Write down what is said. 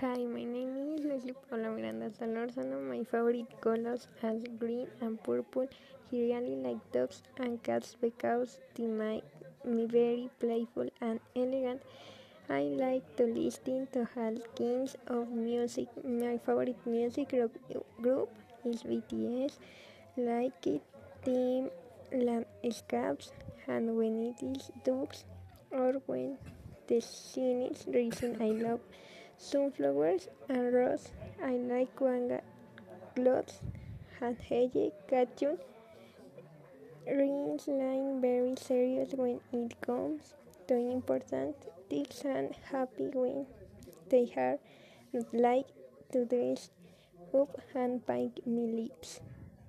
Hi, my name is Leslie Paula Miranda Solorzano. My favorite colors are green and purple. He really like dogs and cats because they make me very playful and elegant. I like to listen to all kinds of music. My favorite music group is BTS. Like it, Team Landscapes, and when it is dogs or when the scene is reason I love sunflowers and rose. I like manga clothes and hey cartoon. Rings line very serious when it comes to important things and happy when they are not like to dress up and paint my lips.